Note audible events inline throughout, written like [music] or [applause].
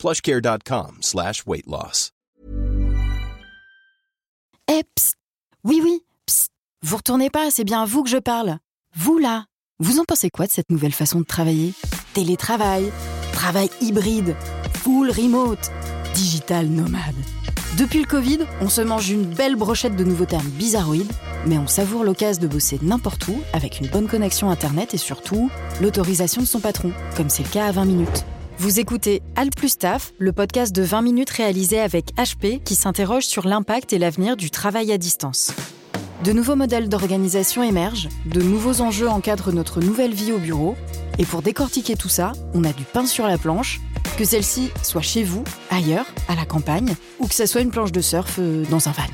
plushcare.com slash weight loss. Eh, psst Oui, oui, psst Vous retournez pas, c'est bien à vous que je parle. Vous, là Vous en pensez quoi de cette nouvelle façon de travailler? Télétravail, travail hybride, full remote, digital nomade. Depuis le Covid, on se mange une belle brochette de nouveaux termes bizarroïdes, mais on savoure l'occasion de bosser n'importe où avec une bonne connexion Internet et surtout l'autorisation de son patron, comme c'est le cas à 20 minutes. Vous écoutez Al plus Taf, le podcast de 20 minutes réalisé avec HP qui s'interroge sur l'impact et l'avenir du travail à distance. De nouveaux modèles d'organisation émergent, de nouveaux enjeux encadrent notre nouvelle vie au bureau, et pour décortiquer tout ça, on a du pain sur la planche, que celle-ci soit chez vous, ailleurs, à la campagne, ou que ça soit une planche de surf euh, dans un van.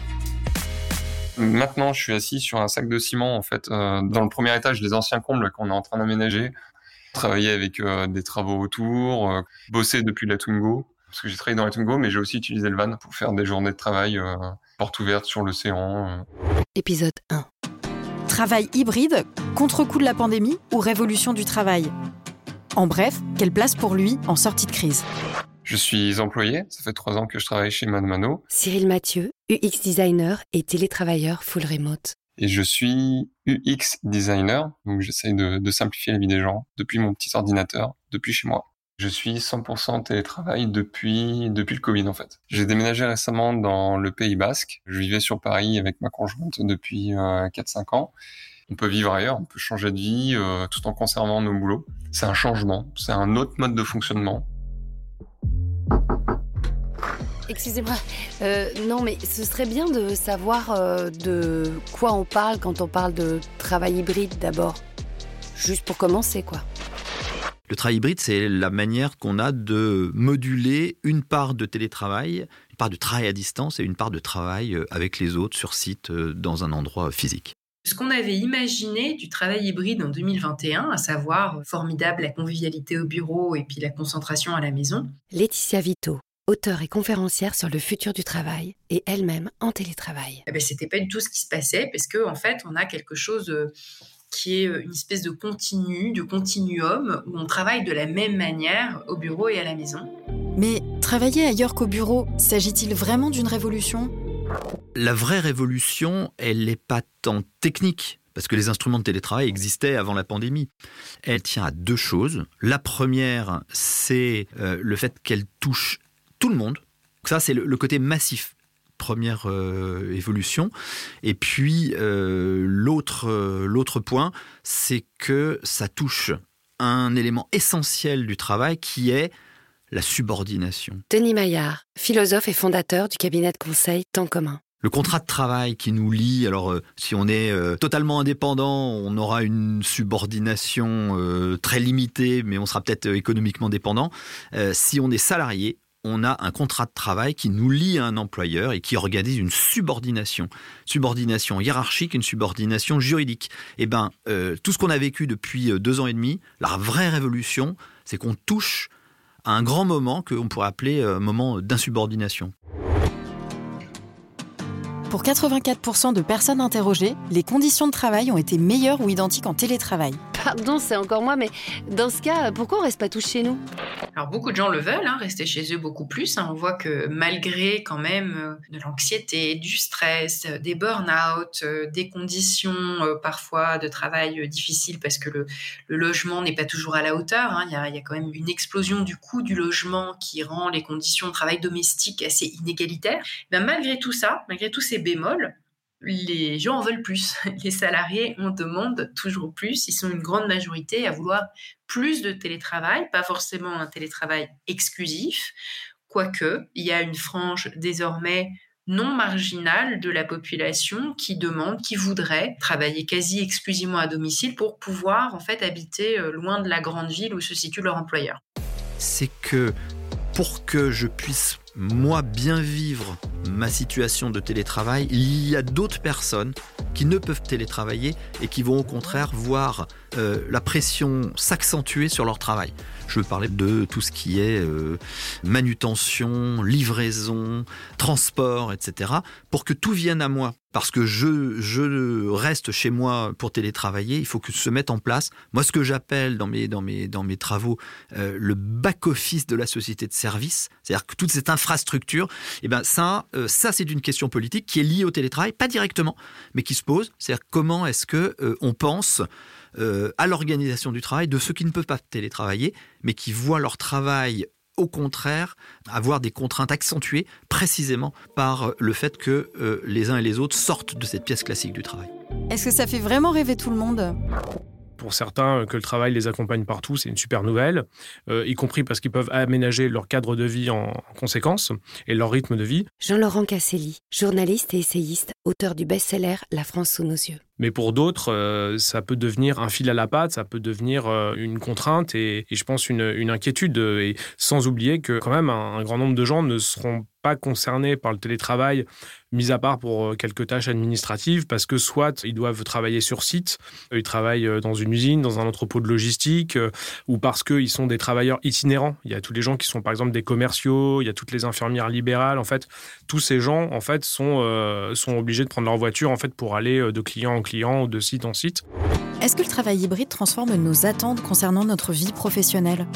Maintenant, je suis assis sur un sac de ciment, en fait, euh, dans le premier étage des anciens combles qu'on est en train d'aménager. Travailler avec euh, des travaux autour, euh, bosser depuis la Tungo, parce que j'ai travaillé dans la Tungo, mais j'ai aussi utilisé le van pour faire des journées de travail euh, porte ouverte sur l'océan. euh. Épisode 1. Travail hybride, contre-coup de la pandémie ou révolution du travail? En bref, quelle place pour lui en sortie de crise? Je suis employé, ça fait trois ans que je travaille chez Madmano, Cyril Mathieu, UX designer et télétravailleur full remote. Et je suis UX designer, donc j'essaye de, simplifier la vie des gens depuis mon petit ordinateur, depuis chez moi. Je suis 100% télétravail depuis depuis le Covid en fait. J'ai déménagé récemment dans le Pays Basque. Je vivais sur Paris avec ma conjointe depuis euh, 4-5 ans. On peut vivre ailleurs, on peut changer de vie euh, tout en conservant nos boulots. C'est un changement, c'est un autre mode de fonctionnement. Excusez-moi, euh, non mais ce serait bien de savoir euh, de quoi on parle quand on parle de travail hybride d'abord. Juste pour commencer quoi. Le travail hybride, c'est la manière qu'on a de moduler une part de télétravail, une part de travail à distance et une part de travail euh, avec les autres sur site dans un endroit physique. Ce qu'on avait imaginé du travail hybride en 2021, à savoir formidable la convivialité au bureau et puis la concentration à la maison, Laetitia Vito, auteure et conférencière sur le futur du travail et elle-même en télétravail. eh ben, c'était pas du tout ce qui se passait parce que en fait, on a quelque chose euh, qui est euh, une espèce de continu, de continuum où on travaille de la même manière au bureau et à la maison. Mais travailler ailleurs qu'au bureau, s'agit-il vraiment d'une révolution? La vraie révolution, elle n'est pas tant technique, parce que les instruments de télétravail existaient avant la pandémie. Elle tient à deux choses. La première, c'est euh, le fait qu'elle touche tout le monde. Ça, c'est le, le côté massif. Première euh, évolution. Et puis, euh, l'autre euh, l'autre point, c'est que ça touche un élément essentiel du travail qui est la subordination. Denis Maillard, philosophe et fondateur du cabinet de conseil Temps commun. Le contrat de travail qui nous lie, alors si on est totalement indépendant, on aura une subordination très limitée, mais on sera peut-être économiquement dépendant. Si on est salarié, on a un contrat de travail qui nous lie à un employeur et qui organise une subordination. Subordination hiérarchique, une subordination juridique. Eh ben, euh, tout ce qu'on a vécu depuis euh, deux ans et demi, la vraie révolution, c'est qu'on touche à un grand moment qu'on pourrait appeler euh, moment d'insubordination. Pour 84% de personnes interrogées, les conditions de travail ont été meilleures ou identiques en télétravail. Pardon, c'est encore moi, mais dans ce cas, pourquoi on reste pas tous chez nous? Alors beaucoup de gens le veulent, hein, rester chez eux beaucoup plus. hein. On voit que malgré quand même euh, de l'anxiété, du stress, euh, des burn-out, euh, des conditions parfois de travail difficiles parce que le, logement n'est pas toujours à la hauteur. hein. Il y a quand même une explosion du coût du logement qui rend les conditions de travail domestique assez inégalitaires. Ben, malgré tout ça, malgré tous ces bémols, les gens en veulent plus. [laughs] Les salariés en demandent toujours plus. Ils sont une grande majorité à vouloir plus de télétravail, pas forcément un télétravail exclusif, quoique il y a une frange désormais non marginale de la population qui demande, qui voudrait travailler quasi exclusivement à domicile pour pouvoir en fait habiter euh, loin de la grande ville où se situe leur employeur. c'est que pour que je puisse moi bien vivre ma situation de télétravail, il y a d'autres personnes qui ne peuvent télétravailler et qui vont au contraire voir euh, la pression s'accentuer sur leur travail. Je veux parler de tout ce qui est euh, manutention, livraison, transport, etc. Pour que tout vienne à moi. Parce que je, reste chez moi pour télétravailler, il faut que se mette en place, moi ce que j'appelle dans mes, travaux, euh, le back-office de la société de service, c'est-à-dire que toute cette infrastructure, eh ben ça, euh, c'est une question politique qui est liée au télétravail, pas directement, mais qui se pose, c'est-à-dire comment est-ce que on pense euh, à l'organisation du travail de ceux qui ne peuvent pas télétravailler, mais qui voient leur travail au contraire, avoir des contraintes accentuées précisément par le fait que euh, les uns et les autres sortent de cette pièce classique du travail. Est-ce que ça fait vraiment rêver tout le monde? Pour certains, euh, que le travail les accompagne partout, c'est une super nouvelle, y compris parce qu'ils peuvent aménager leur cadre de vie en conséquence et leur rythme de vie. Jean-Laurent Casselli, journaliste et essayiste, auteur du best-seller La France sous nos yeux. Mais pour d'autres, euh, ça peut devenir un fil à la patte, ça peut devenir euh, une contrainte et, je pense une, inquiétude. Et sans oublier que quand même un, grand nombre de gens ne seront pas concernés par le télétravail, mis à part pour euh, quelques tâches administratives, parce que soit ils doivent travailler sur site, ils travaillent dans une usine, dans un entrepôt de logistique, ou parce qu'ils sont des travailleurs itinérants. Il y a tous les gens qui sont par exemple des commerciaux, il y a toutes les infirmières libérales. En fait, tous ces gens en fait sont, sont obligés de prendre leur voiture en fait pour aller de client en clients ou de site en site. Est-ce que le travail hybride transforme nos attentes concernant notre vie professionnelle?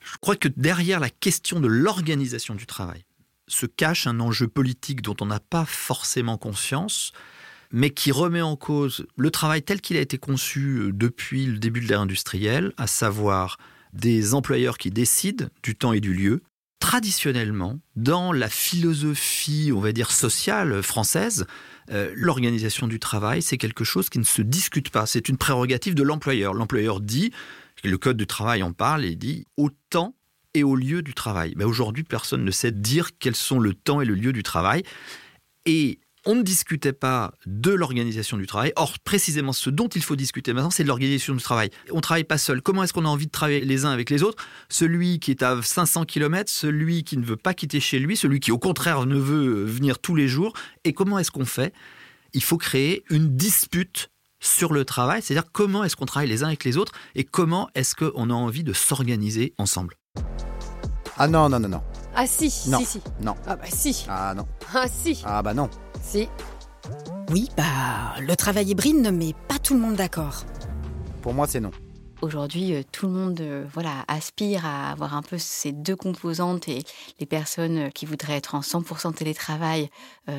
Je crois que derrière la question de l'organisation du travail se cache un enjeu politique dont on n'a pas forcément conscience, mais qui remet en cause le travail tel qu'il a été conçu euh, depuis le début de l'ère industrielle, à savoir des employeurs qui décident du temps et du lieu. Traditionnellement, dans la philosophie, on va dire, sociale française, euh, l'organisation du travail, c'est quelque chose qui ne se discute pas. C'est une prérogative de l'employeur. L'employeur dit, le Code du travail en parle, et dit au temps et au lieu du travail. Mais Aujourd'hui, personne ne sait dire quels sont le temps et le lieu du travail. Et on ne discutait pas de l'organisation du travail. Or, précisément, ce dont il faut discuter maintenant, c'est de l'organisation du travail. On ne travaille pas seul. Comment est-ce qu'on a envie de travailler les uns avec les autres? Celui qui est à 500 km, celui qui ne veut pas quitter chez lui, celui qui au contraire ne veut venir tous les jours. Et comment est-ce qu'on fait? Il faut créer une dispute sur le travail, c'est-à-dire comment est-ce qu'on travaille les uns avec les autres et comment est-ce qu'on a envie de s'organiser ensemble. Ah non, non, non, non. Ah si, non. si, si. Non. Ah bah si. Ah non. Ah si. Ah bah non. Si. Oui, bah, le travail hybride ne met pas tout le monde d'accord. Pour moi, c'est non. Aujourd'hui, euh, tout le monde euh, voilà, aspire à avoir un peu ces deux composantes et les personnes euh, qui voudraient être en 100% télétravail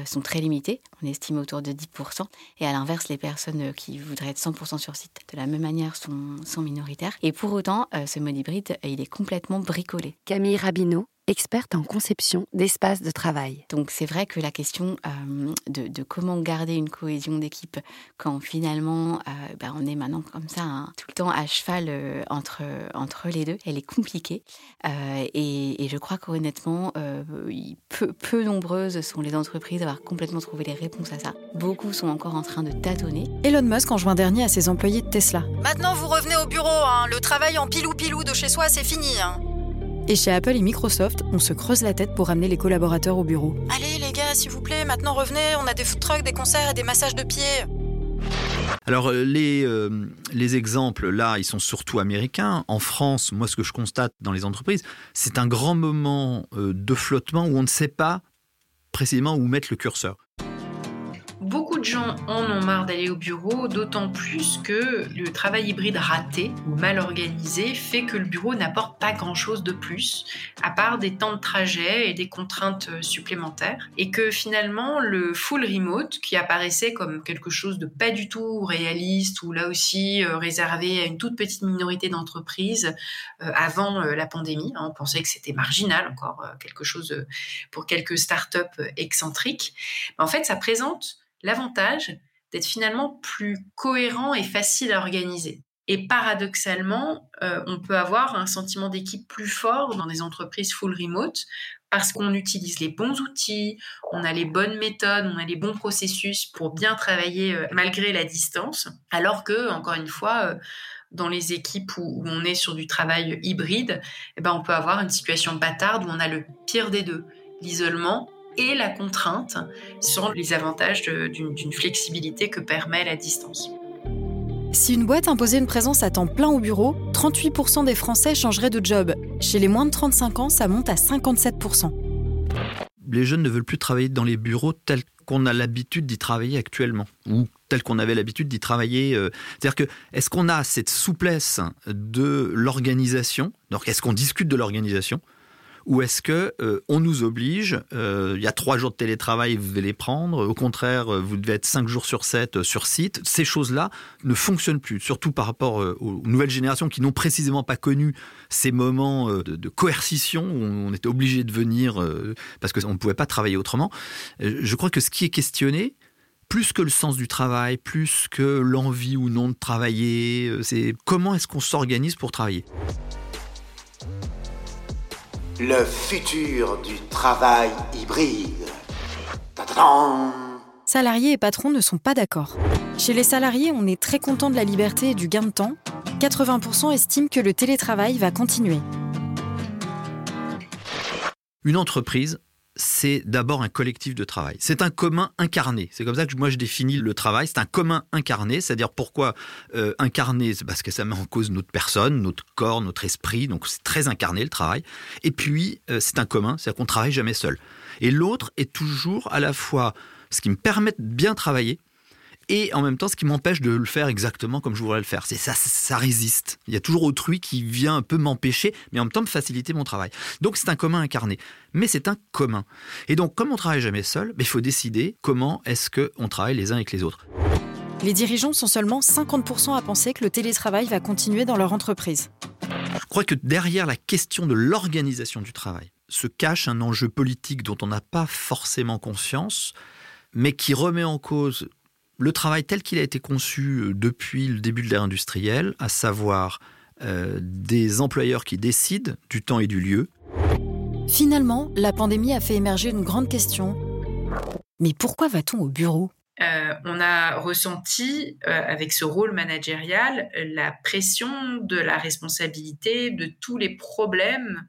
sont très limitées. On estime autour de 10%. Et à l'inverse, les personnes qui voudraient être 100% sur site de la même manière sont, sont minoritaires. Et pour autant, ce mode hybride, il est complètement bricolé. Camille Rabineau, experte en conception d'espaces de travail. Donc c'est vrai que la question euh, de, comment garder une cohésion d'équipe quand finalement euh, ben, on est maintenant comme ça hein, tout le temps à cheval euh, entre, entre les deux, elle est compliquée. Et, je crois qu'honnêtement, peu, peu nombreuses sont les entreprises à avoir complètement trouvé les réponses à ça. Beaucoup sont encore en train de tâtonner. Elon Musk en juin dernier à ses employés de Tesla. Maintenant vous revenez au bureau, hein. le travail en pilou-pilou de chez soi c'est fini. Hein. Et chez Apple et Microsoft, on se creuse la tête pour amener les collaborateurs au bureau. Allez les gars, s'il vous plaît, maintenant revenez, on a des food trucks, des concerts et des massages de pieds. Alors euh, les, euh, les exemples là, ils sont surtout américains. En France, moi ce que je constate dans les entreprises, c'est un grand moment euh, de flottement où on ne sait pas précisément où mettre le curseur. Beaucoup de gens en ont marre d'aller au bureau, d'autant plus que le travail hybride raté ou mal organisé fait que le bureau n'apporte pas grand-chose de plus, à part des temps de trajet et des contraintes supplémentaires, et que finalement le full remote, qui apparaissait comme quelque chose de pas du tout réaliste ou là aussi euh, réservé à une toute petite minorité d'entreprises euh, avant euh, la pandémie, hein, on pensait que c'était marginal encore, quelque chose pour quelques startups excentriques, en fait ça présente l'avantage d'être finalement plus cohérent et facile à organiser. Et paradoxalement, euh, on peut avoir un sentiment d'équipe plus fort dans des entreprises full remote parce qu'on utilise les bons outils, on a les bonnes méthodes, on a les bons processus pour bien travailler euh, malgré la distance. Alors que, encore une fois, euh, dans les équipes où, on est sur du travail hybride, eh ben, on peut avoir une situation bâtarde où on a le pire des deux l'isolement et la contrainte sont les avantages d'une flexibilité que permet la distance. Si une boîte imposait une présence à temps plein au bureau, 38% des Français changeraient de job. Chez les moins de 35 ans, ça monte à 57%. Les jeunes ne veulent plus travailler dans les bureaux tels qu'on a l'habitude d'y travailler actuellement, ou tel qu'on avait l'habitude d'y travailler. Euh, c'est-à-dire que est-ce qu'on a cette souplesse de l'organisation? Donc, est-ce qu'on discute de l'organisation? Ou est-ce que euh, on nous oblige euh, Il y a trois jours de télétravail, vous devez les prendre. Au contraire, euh, vous devez être cinq jours sur sept sur site. Ces choses-là ne fonctionnent plus, surtout par rapport aux nouvelles générations qui n'ont précisément pas connu ces moments de, coercition où on était obligé de venir parce qu'on ne pouvait pas travailler autrement. Je crois que ce qui est questionné, plus que le sens du travail, plus que l'envie ou non de travailler, c'est comment est-ce qu'on s'organise pour travailler? Le futur du travail hybride. Salariés et patrons ne sont pas d'accord. Chez les salariés, on est très content de la liberté et du gain de temps. 80% estiment que le télétravail va continuer. Une entreprise c'est d'abord un collectif de travail. C'est un commun incarné. C'est comme ça que moi je définis le travail. C'est un commun incarné, c'est-à-dire pourquoi euh, incarné? Parce que ça met en cause notre personne, notre corps, notre esprit. Donc c'est très incarné le travail. Et puis euh, c'est un commun, c'est-à-dire qu'on travaille jamais seul. Et l'autre est toujours à la fois ce qui me permet de bien travailler, et en même temps ce qui m'empêche de le faire exactement comme je voudrais le faire. C'est ça, ça résiste. Il y a toujours autrui qui vient un peu m'empêcher, mais en même temps me faciliter mon travail. Donc c'est un commun incarné, mais c'est un commun. Et donc comme on travaille jamais seul, il faut décider comment est-ce qu'on travaille les uns avec les autres. Les dirigeants sont seulement 50% à penser que le télétravail va continuer dans leur entreprise. Je crois que derrière la question de l'organisation du travail se cache un enjeu politique dont on n'a pas forcément conscience, mais qui remet en cause le travail tel qu'il a été conçu euh, depuis le début de l'ère industrielle, à savoir euh, des employeurs qui décident du temps et du lieu. Finalement, la pandémie a fait émerger une grande question. Mais pourquoi va-t-on au bureau? Euh, on a ressenti avec ce rôle managérial la pression de la responsabilité de tous les problèmes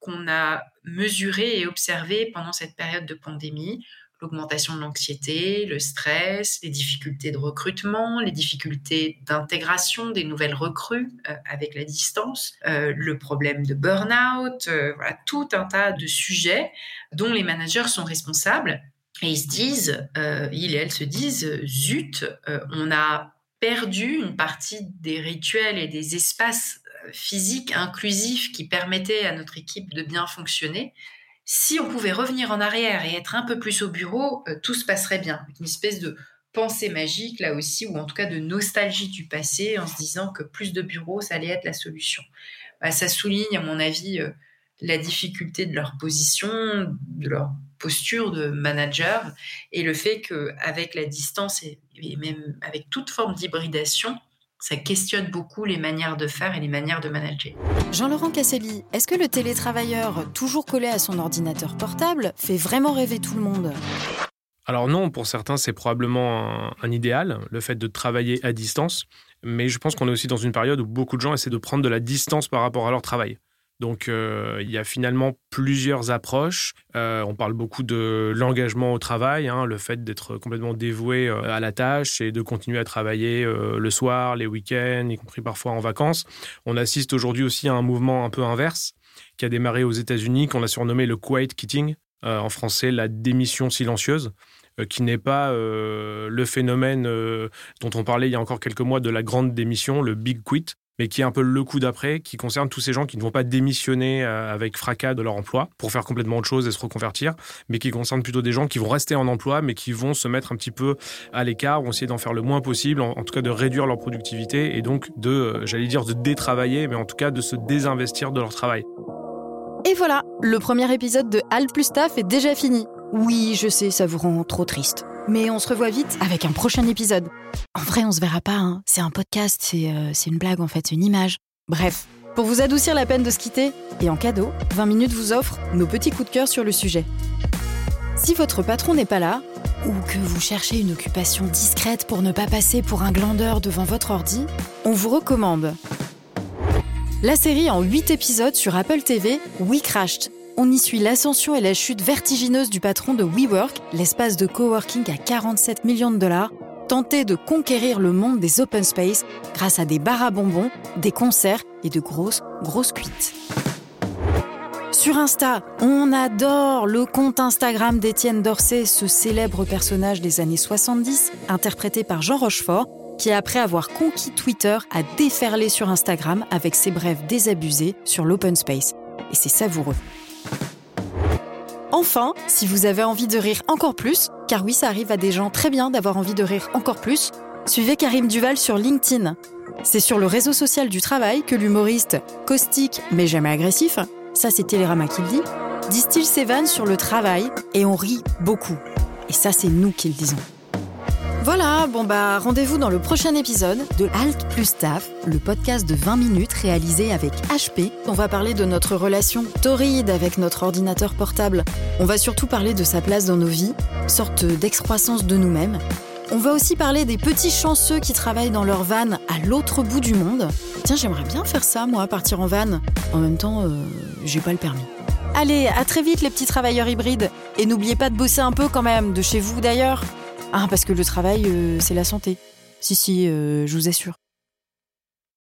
qu'on a mesurés et observés pendant cette période de pandémie l'augmentation de l'anxiété, le stress, les difficultés de recrutement, les difficultés d'intégration des nouvelles recrues euh, avec la distance, euh, le problème de burn-out, euh, voilà, tout un tas de sujets dont les managers sont responsables. Et ils se disent, ils et elles se disent, zut, on a perdu une partie des rituels et des espaces physiques inclusifs qui permettaient à notre équipe de bien fonctionner. Si on pouvait revenir en arrière et être un peu plus au bureau, euh, tout se passerait bien. Une espèce de pensée magique là aussi, ou en tout cas de nostalgie du passé, en se disant que plus de bureaux, ça allait être la solution. Bah, ça souligne, à mon avis, euh, la difficulté de leur position, de leur posture de manager, et le fait qu'avec la distance et même avec toute forme d'hybridation, ça questionne beaucoup les manières de faire et les manières de manager. Jean-Laurent Casselli, est-ce que le télétravailleur, toujours collé à son ordinateur portable, fait vraiment rêver tout le monde? Alors non, pour certains, c'est probablement un, idéal, le fait de travailler à distance. Mais je pense qu'on est aussi dans une période où beaucoup de gens essaient de prendre de la distance par rapport à leur travail. Donc euh, il y a finalement plusieurs approches. Euh, on parle beaucoup de l'engagement au travail, hein, le fait d'être complètement dévoué euh, à la tâche et de continuer à travailler le soir, les week-ends, y compris parfois en vacances. On assiste aujourd'hui aussi à un mouvement un peu inverse qui a démarré aux États-Unis, qu'on a surnommé le quiet quitting, en français la démission silencieuse qui n'est pas le phénomène dont on parlait il y a encore quelques mois de la grande démission, le big quit, mais qui est un peu le coup d'après, qui concerne tous ces gens qui ne vont pas démissionner euh, avec fracas de leur emploi pour faire complètement autre chose et se reconvertir, mais qui concerne plutôt des gens qui vont rester en emploi, mais qui vont se mettre un petit peu à l'écart, vont essayer d'en faire le moins possible, en, tout cas de réduire leur productivité et donc de, euh, j'allais dire, de détravailler, mais en tout cas de se désinvestir de leur travail. Et voilà, le premier épisode de Al plus Taf est déjà fini. Oui, je sais, ça vous rend trop triste. Mais on se revoit vite avec un prochain épisode. En vrai, on se verra pas, hein. c'est un podcast, c'est euh, une blague en fait, c'est une image. Bref, pour vous adoucir la peine de se quitter, et en cadeau, 20 minutes vous offre nos petits coups de cœur sur le sujet. Si votre patron n'est pas là, ou que vous cherchez une occupation discrète pour ne pas passer pour un glandeur devant votre ordi, on vous recommande la série en 8 épisodes sur Apple TV We Crashed on y suit l'ascension et la chute vertigineuse du patron de WeWork, l'espace de coworking à 47 millions de dollars, tenter de conquérir le monde des open space grâce à des bars à bonbons, des concerts et de grosses, grosses cuites. Sur Insta, on adore le compte Instagram d'Étienne Dorsey, ce célèbre personnage des années 70, interprété par Jean Rochefort, qui après avoir conquis Twitter a déferlé sur Instagram avec ses brèves désabusées sur l'open space. Et c'est savoureux. Enfin, si vous avez envie de rire encore plus, car oui, ça arrive à des gens très bien d'avoir envie de rire encore plus, suivez Karim Duval sur LinkedIn. C'est sur le réseau social du travail que l'humoriste, caustique mais jamais agressif, ça c'est Télérama qui le dit, distille ses vannes sur le travail et on rit beaucoup. Et ça c'est nous qui le disons. Voilà, bon bah rendez-vous dans le prochain épisode de Alt plus Staff, le podcast de 20 minutes réalisé avec HP. On va parler de notre relation torride avec notre ordinateur portable. On va surtout parler de sa place dans nos vies, sorte d'excroissance de nous-mêmes. On va aussi parler des petits chanceux qui travaillent dans leur van à l'autre bout du monde. Tiens, j'aimerais bien faire ça, moi, partir en van. En même temps, euh, j'ai pas le permis. Allez, à très vite les petits travailleurs hybrides. Et n'oubliez pas de bosser un peu quand même, de chez vous d'ailleurs. Ah, parce que le travail, euh, c'est la santé. Si, si, euh, je vous assure.